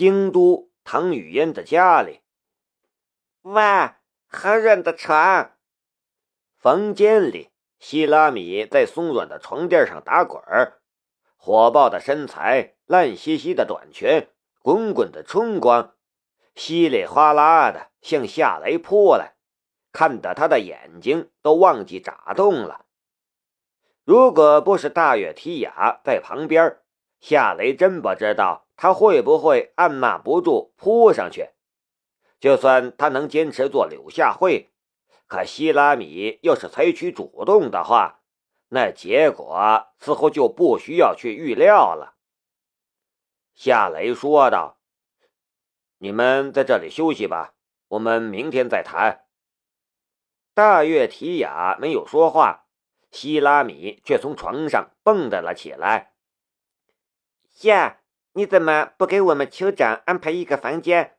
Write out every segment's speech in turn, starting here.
京都唐雨嫣的家里。哇，好软的床！房间里，希拉米在松软的床垫上打滚儿，火爆的身材，烂兮兮的短裙，滚滚的春光，稀里哗啦的向夏雷扑来，看得他的眼睛都忘记眨动了。如果不是大月提雅在旁边，夏雷真不知道他会不会按捺不住扑上去。就算他能坚持做柳下惠，可希拉米要是采取主动的话，那结果似乎就不需要去预料了。夏雷说道：“你们在这里休息吧，我们明天再谈。”大月提雅没有说话，希拉米却从床上蹦跶了起来。“夏，你怎么不给我们酋长安排一个房间？”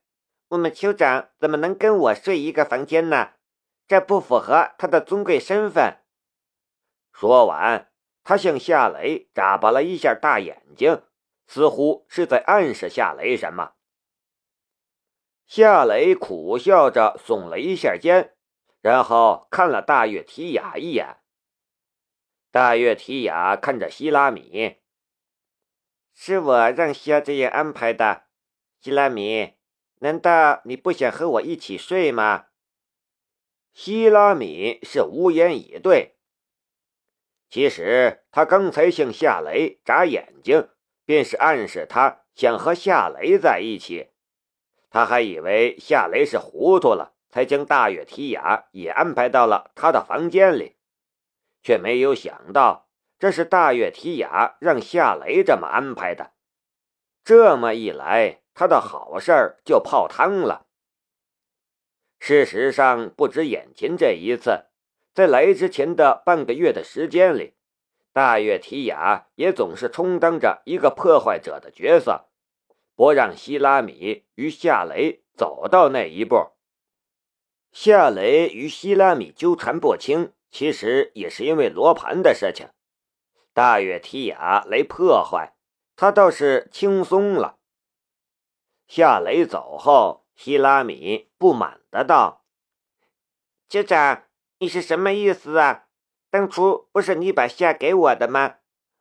我们酋长怎么能跟我睡一个房间呢？这不符合他的尊贵身份。说完，他向夏雷眨巴了一下大眼睛，似乎是在暗示夏雷什么。夏雷苦笑着耸了一下肩，然后看了大月提雅一眼。大月提雅看着希拉米：“是我让夏这样安排的，希拉米。”难道你不想和我一起睡吗？希拉米是无言以对。其实他刚才向夏雷眨眼睛，便是暗示他想和夏雷在一起。他还以为夏雷是糊涂了，才将大月提雅也安排到了他的房间里，却没有想到这是大月提雅让夏雷这么安排的。这么一来。他的好事儿就泡汤了。事实上，不止眼前这一次，在来之前的半个月的时间里，大月提雅也总是充当着一个破坏者的角色，不让希拉米与夏雷走到那一步。夏雷与希拉米纠缠不清，其实也是因为罗盘的事情。大月提雅来破坏，他倒是轻松了。夏雷走后，希拉米不满的道：“酋长，你是什么意思啊？当初不是你把夏给我的吗？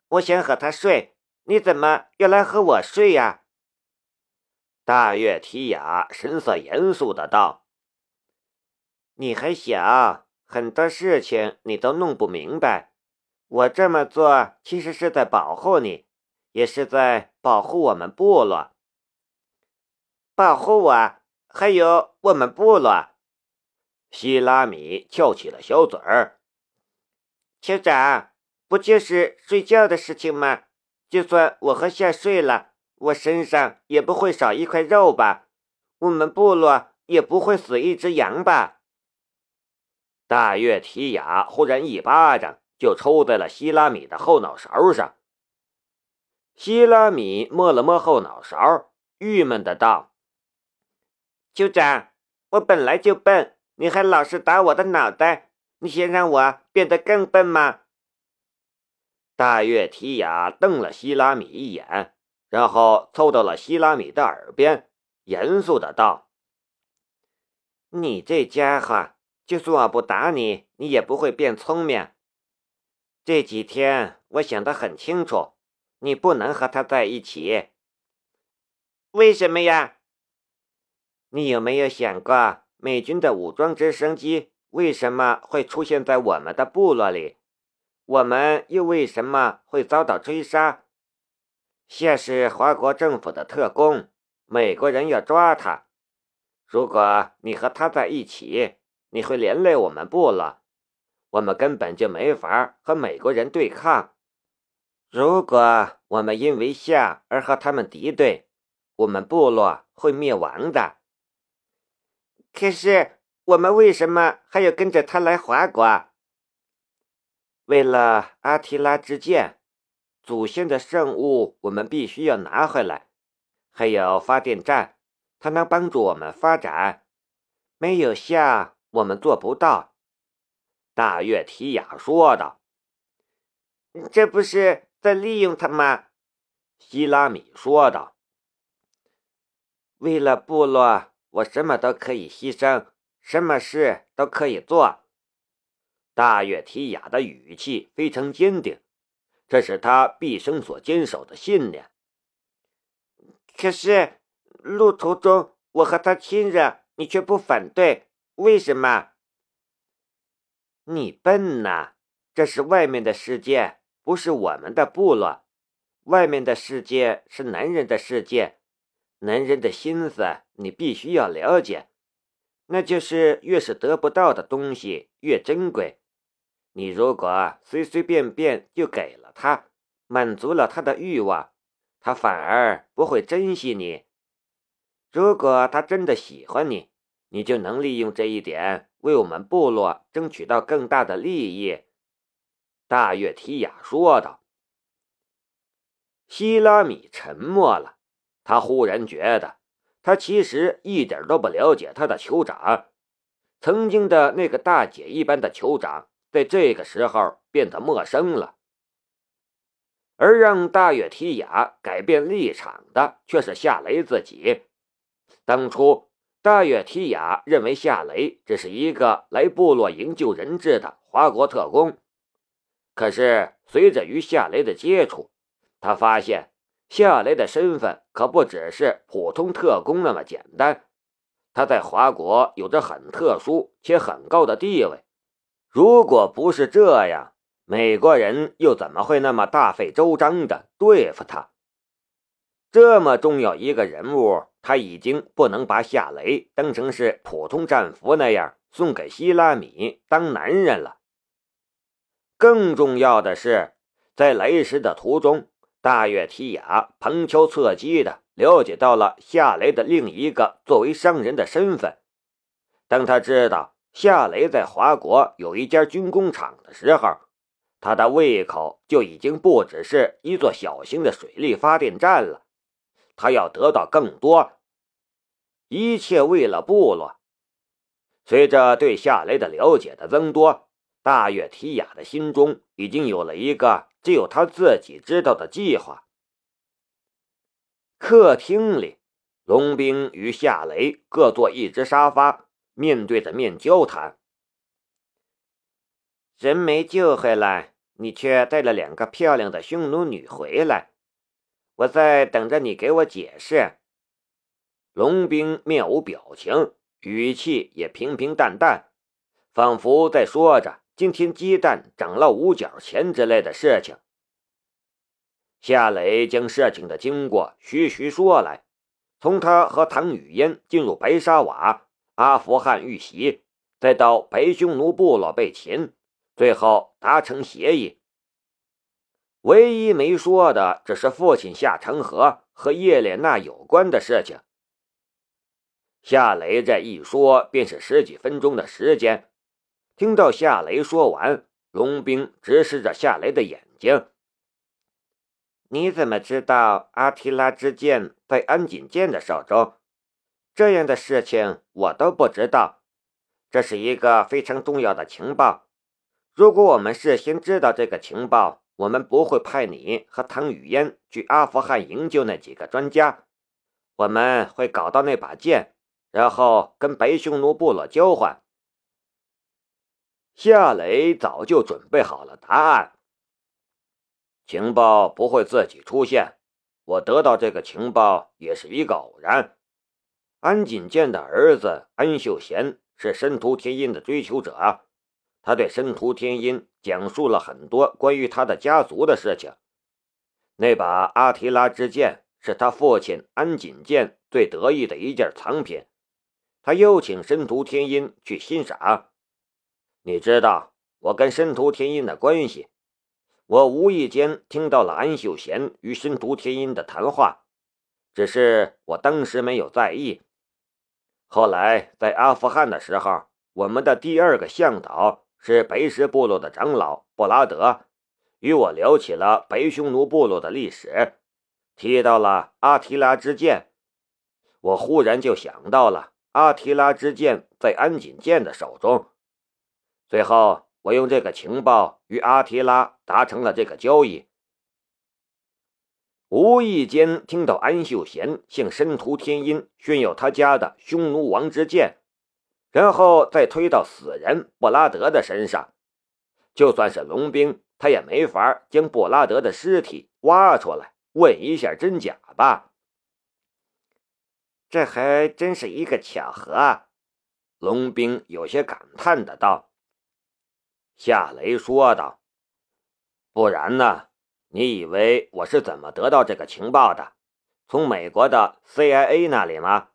我想和他睡，你怎么又来和我睡呀？”大月提雅神色严肃的道：“你还小，很多事情你都弄不明白。我这么做其实是在保护你，也是在保护我们部落。”保护我，还有我们部落。希拉米翘起了小嘴儿。酋长，不就是睡觉的事情吗？就算我和夏睡了，我身上也不会少一块肉吧？我们部落也不会死一只羊吧？大月提雅忽然一巴掌就抽在了希拉米的后脑勺上。希拉米摸了摸后脑勺，郁闷的道。酋长，我本来就笨，你还老是打我的脑袋，你想让我变得更笨吗？大月提雅瞪了希拉米一眼，然后凑到了希拉米的耳边，严肃的道：“你这家伙，就算我不打你，你也不会变聪明。这几天我想得很清楚，你不能和他在一起。为什么呀？”你有没有想过，美军的武装直升机为什么会出现在我们的部落里？我们又为什么会遭到追杀？现是华国政府的特工，美国人要抓他。如果你和他在一起，你会连累我们部落，我们根本就没法和美国人对抗。如果我们因为夏而和他们敌对，我们部落会灭亡的。可是我们为什么还要跟着他来华国？为了阿提拉之剑，祖先的圣物，我们必须要拿回来。还有发电站，它能帮助我们发展。没有夏，我们做不到。大月提雅说道：“这不是在利用他吗？”希拉米说道。为了部落，我什么都可以牺牲，什么事都可以做。大月提雅的语气非常坚定，这是他毕生所坚守的信念。可是路途中我和他亲热，你却不反对，为什么？你笨呐！这是外面的世界，不是我们的部落。外面的世界是男人的世界，男人的心思你必须要了解，那就是越是得不到的东西越珍贵。你如果随随便便就给了他，满足了他的欲望，他反而不会珍惜你。如果他真的喜欢你，你就能利用这一点为我们部落争取到更大的利益。”大月提雅说道。希拉米沉默了，他忽然觉得，他其实一点都不了解他的酋长，曾经的那个大姐一般的酋长，在这个时候变得陌生了。而让大月提雅改变立场的，却是夏雷自己。当初，大月提雅认为夏雷只是一个来部落营救人质的华国特工，可是随着与夏雷的接触，他发现夏雷的身份可不只是普通特工那么简单，他在华国有着很特殊且很高的地位。如果不是这样，美国人又怎么会那么大费周章的对付他？这么重要一个人物，他已经不能把夏雷当成是普通战俘那样送给希拉米当男人了。更重要的是，在来时的途中。大月提雅旁敲侧击的了解到了夏雷的另一个作为商人的身份。当他知道夏雷在华国有一家军工厂的时候，他的胃口就已经不只是一座小型的水力发电站了。他要得到更多，一切为了部落。随着对夏雷的了解的增多，大月提雅的心中已经有了一个。只有他自己知道的计划。客厅里，龙兵与夏雷各坐一只沙发，面对着面交谈。人没救回来，你却带了两个漂亮的匈奴女回来，我在等着你给我解释。龙兵面无表情，语气也平平淡淡，仿佛在说着。今天鸡蛋涨了五角钱之类的事情，夏磊将事情的经过徐徐说来，从他和唐雨嫣进入白沙瓦、阿富汗遇袭，再到白匈奴部落被擒，最后达成协议。唯一没说的只是父亲夏成河和叶莲娜有关的事情。夏雷这一说便是十几分钟的时间。听到夏雷说完，龙兵直视着夏雷的眼睛。你怎么知道阿提拉之剑在安锦剑的手中？这样的事情我都不知道。这是一个非常重要的情报。如果我们事先知道这个情报，我们不会派你和唐雨嫣去阿富汗营救那几个专家。我们会搞到那把剑，然后跟白匈奴部落交换。夏雷早就准备好了答案。情报不会自己出现，我得到这个情报也是一个偶然。安锦剑的儿子安秀贤是申屠天音的追求者，他对申屠天音讲述了很多关于他的家族的事情。那把阿提拉之剑是他父亲安锦剑最得意的一件藏品，他邀请申屠天音去欣赏。你知道我跟申屠天音的关系？我无意间听到了安秀贤与申屠天音的谈话，只是我当时没有在意。后来在阿富汗的时候，我们的第二个向导是白石部落的长老布拉德，与我聊起了白匈奴部落的历史，提到了阿提拉之剑。我忽然就想到了阿提拉之剑在安锦剑的手中。最后，我用这个情报与阿提拉达成了这个交易。无意间听到安秀贤向申屠天音炫耀他家的匈奴王之剑，然后再推到死人布拉德的身上。就算是龙兵，他也没法将布拉德的尸体挖出来问一下真假吧？这还真是一个巧合啊！龙兵有些感叹的道。夏雷说道：“不然呢？你以为我是怎么得到这个情报的？从美国的 CIA 那里吗？”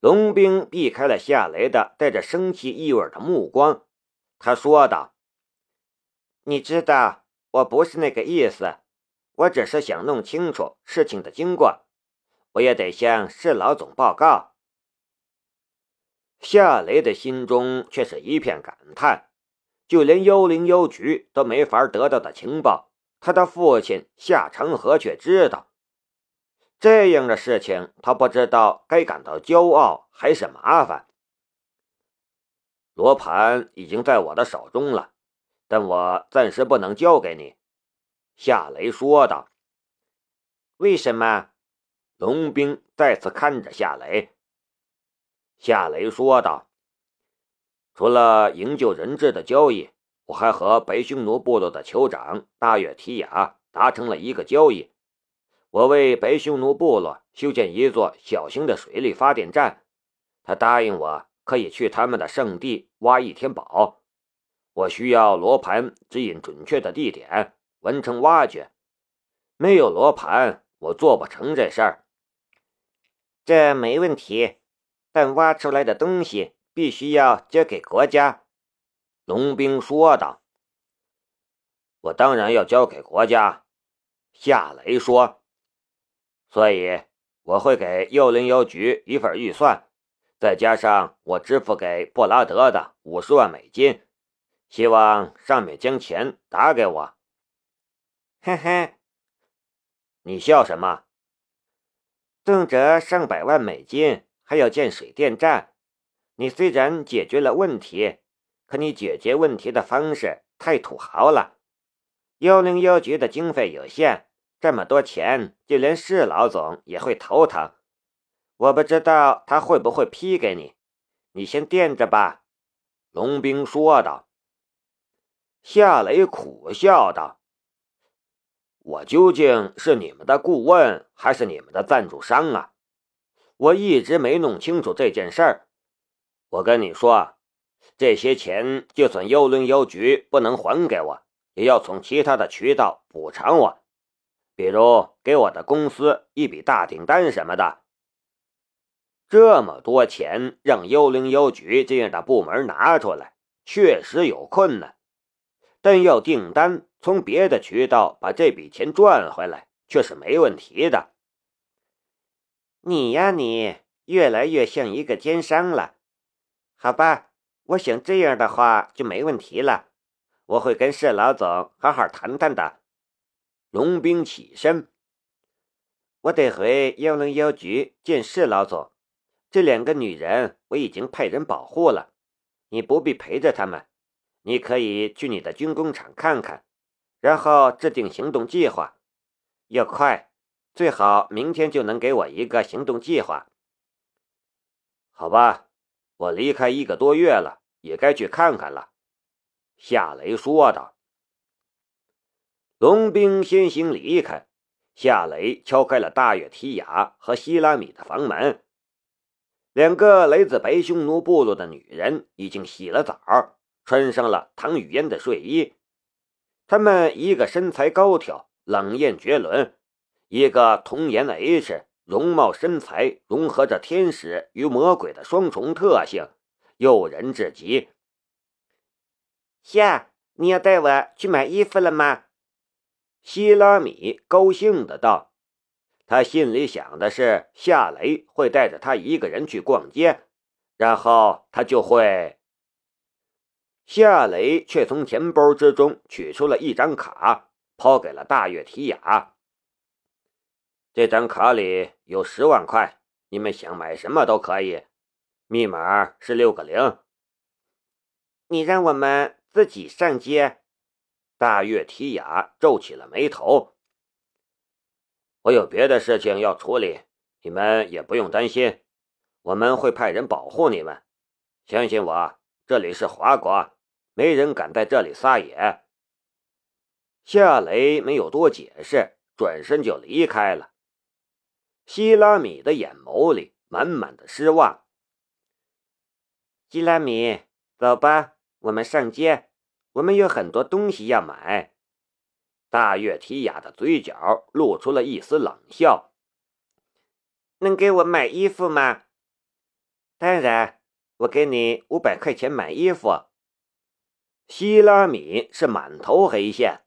龙兵避开了夏雷的带着生气意味的目光。他说道：“你知道，我不是那个意思，我只是想弄清楚事情的经过。我也得向市老总报告。”夏雷的心中却是一片感叹，就连幽灵幽局都没法得到的情报，他的父亲夏长河却知道。这样的事情，他不知道该感到骄傲还是麻烦。罗盘已经在我的手中了，但我暂时不能交给你。”夏雷说道。“为什么？”龙兵再次看着夏雷。夏雷说道：“除了营救人质的交易，我还和白匈奴部落的酋长大月提亚达成了一个交易。我为白匈奴部落修建一座小型的水力发电站，他答应我。”可以去他们的圣地挖一天宝，我需要罗盘指引准确的地点，完成挖掘。没有罗盘，我做不成这事儿。这没问题，但挖出来的东西必须要交给国家。”龙兵说道。“我当然要交给国家。”夏雷说。“所以我会给幽灵邮局一份预算。”再加上我支付给布拉德的五十万美金，希望上面将钱打给我。嘿嘿，你笑什么？动辄上百万美金，还要建水电站。你虽然解决了问题，可你解决问题的方式太土豪了。幺零幺局的经费有限，这么多钱，就连市老总也会头疼。我不知道他会不会批给你，你先垫着吧。”龙兵说道。夏雷苦笑道：“我究竟是你们的顾问，还是你们的赞助商啊？我一直没弄清楚这件事儿。我跟你说，这些钱就算幽灵邮局不能还给我，也要从其他的渠道补偿我，比如给我的公司一笔大订单什么的。”这么多钱让幽灵邮局这样的部门拿出来，确实有困难，但要订单从别的渠道把这笔钱赚回来，却是没问题的。你呀，你越来越像一个奸商了。好吧，我想这样的话就没问题了，我会跟市老总好好谈谈的。龙兵起身，我得回幺零幺局见市老总。这两个女人我已经派人保护了，你不必陪着他们，你可以去你的军工厂看看，然后制定行动计划，要快，最好明天就能给我一个行动计划。好吧，我离开一个多月了，也该去看看了。”夏雷说道。龙兵先行离开，夏雷敲开了大月提亚和希拉米的房门。两个来自白匈奴部落的女人已经洗了澡，穿上了唐雨嫣的睡衣。她们一个身材高挑、冷艳绝伦，一个童颜的 H，容貌身材融合着天使与魔鬼的双重特性，诱人至极。夏，你要带我去买衣服了吗？希拉米高兴的道。他心里想的是，夏雷会带着他一个人去逛街，然后他就会。夏雷却从钱包之中取出了一张卡，抛给了大月提亚。这张卡里有十万块，你们想买什么都可以，密码是六个零。你让我们自己上街？大月提亚皱起了眉头。我有别的事情要处理，你们也不用担心，我们会派人保护你们。相信我，这里是华国，没人敢在这里撒野。”夏雷没有多解释，转身就离开了。希拉米的眼眸里满满的失望。希拉米，走吧，我们上街，我们有很多东西要买。大月提雅的嘴角露出了一丝冷笑。能给我买衣服吗？当然，我给你五百块钱买衣服。希拉米是满头黑线。